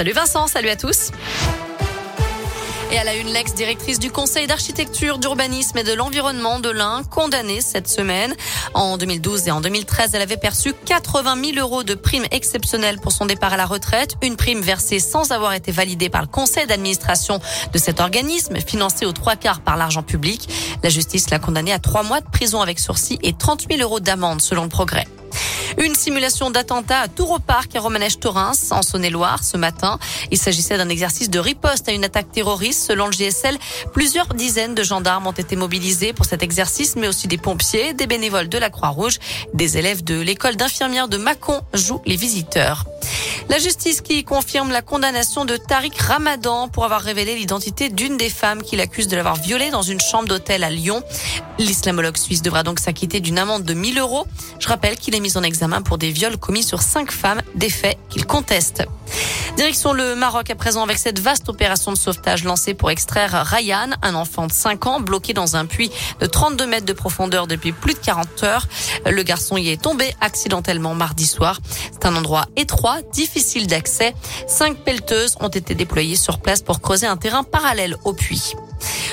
Salut Vincent, salut à tous. Et à la une, l'ex-directrice du Conseil d'architecture, d'urbanisme et de l'environnement de l'Ain, condamnée cette semaine. En 2012 et en 2013, elle avait perçu 80 000 euros de primes exceptionnelles pour son départ à la retraite. Une prime versée sans avoir été validée par le conseil d'administration de cet organisme, financé aux trois quarts par l'argent public. La justice l'a condamnée à trois mois de prison avec sursis et 30 000 euros d'amende selon le progrès. Une simulation d'attentat à Tour Parc à Romanèche-Torins, en Saône-et-Loire, ce matin. Il s'agissait d'un exercice de riposte à une attaque terroriste. Selon le GSL, plusieurs dizaines de gendarmes ont été mobilisés pour cet exercice, mais aussi des pompiers, des bénévoles de la Croix-Rouge. Des élèves de l'école d'infirmières de Mâcon jouent les visiteurs. La justice qui confirme la condamnation de Tariq Ramadan pour avoir révélé l'identité d'une des femmes qu'il accuse de l'avoir violée dans une chambre d'hôtel à Lyon. L'islamologue suisse devra donc s'acquitter d'une amende de 1000 euros. Je rappelle qu'il est mis en examen pour des viols commis sur cinq femmes, des faits qu'il conteste. Direction le Maroc à présent avec cette vaste opération de sauvetage lancée pour extraire Ryan, un enfant de 5 ans bloqué dans un puits de 32 mètres de profondeur depuis plus de 40 heures. Le garçon y est tombé accidentellement mardi soir. C'est un endroit étroit, difficile d'accès. Cinq pelleteuses ont été déployées sur place pour creuser un terrain parallèle au puits.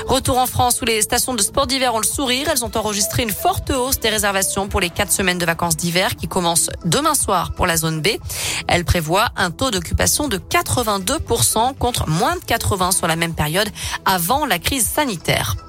Retour en France où les stations de sport d'hiver ont le sourire. Elles ont enregistré une forte hausse des réservations pour les quatre semaines de vacances d'hiver qui commencent demain soir pour la zone B. Elle prévoit un taux d'occupation de 82% contre moins de 80 sur la même période avant la crise sanitaire.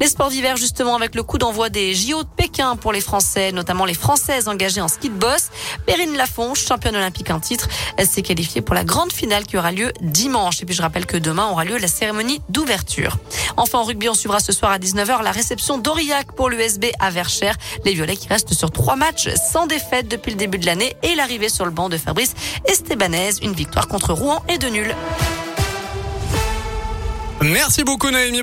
Les sports d'hiver, justement, avec le coup d'envoi des JO de Pékin pour les Français, notamment les Françaises engagées en ski de boss. Perrine Lafonche, championne olympique en titre, elle s'est qualifiée pour la grande finale qui aura lieu dimanche. Et puis je rappelle que demain aura lieu la cérémonie d'ouverture. Enfin, en rugby, on suivra ce soir à 19h la réception d'Aurillac pour l'USB à Verchères. Les Violets qui restent sur trois matchs sans défaite depuis le début de l'année et l'arrivée sur le banc de Fabrice Estebanez, une victoire contre Rouen et de nul. Merci beaucoup Naomi.